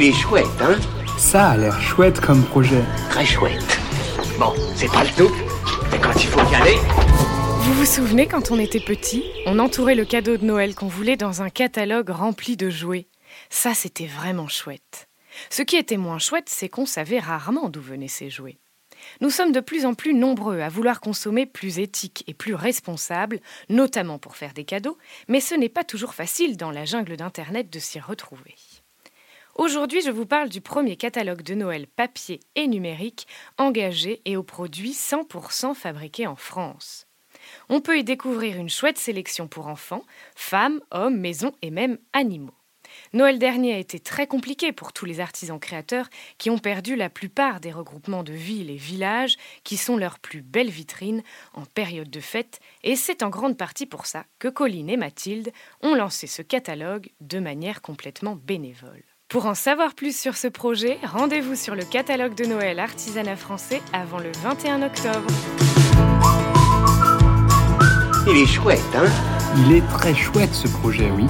Il est chouette, hein Ça a l'air chouette comme projet. Très chouette. Bon, c'est pas le tout, mais quand il faut y aller... Vous vous souvenez quand on était petit, on entourait le cadeau de Noël qu'on voulait dans un catalogue rempli de jouets Ça, c'était vraiment chouette. Ce qui était moins chouette, c'est qu'on savait rarement d'où venaient ces jouets. Nous sommes de plus en plus nombreux à vouloir consommer plus éthique et plus responsable, notamment pour faire des cadeaux, mais ce n'est pas toujours facile dans la jungle d'Internet de s'y retrouver. Aujourd'hui, je vous parle du premier catalogue de Noël papier et numérique engagé et aux produits 100% fabriqués en France. On peut y découvrir une chouette sélection pour enfants, femmes, hommes, maisons et même animaux. Noël dernier a été très compliqué pour tous les artisans créateurs qui ont perdu la plupart des regroupements de villes et villages qui sont leurs plus belles vitrines en période de fête et c'est en grande partie pour ça que Colline et Mathilde ont lancé ce catalogue de manière complètement bénévole. Pour en savoir plus sur ce projet, rendez-vous sur le catalogue de Noël artisanat français avant le 21 octobre. Il est chouette, hein? Il est très chouette ce projet, oui.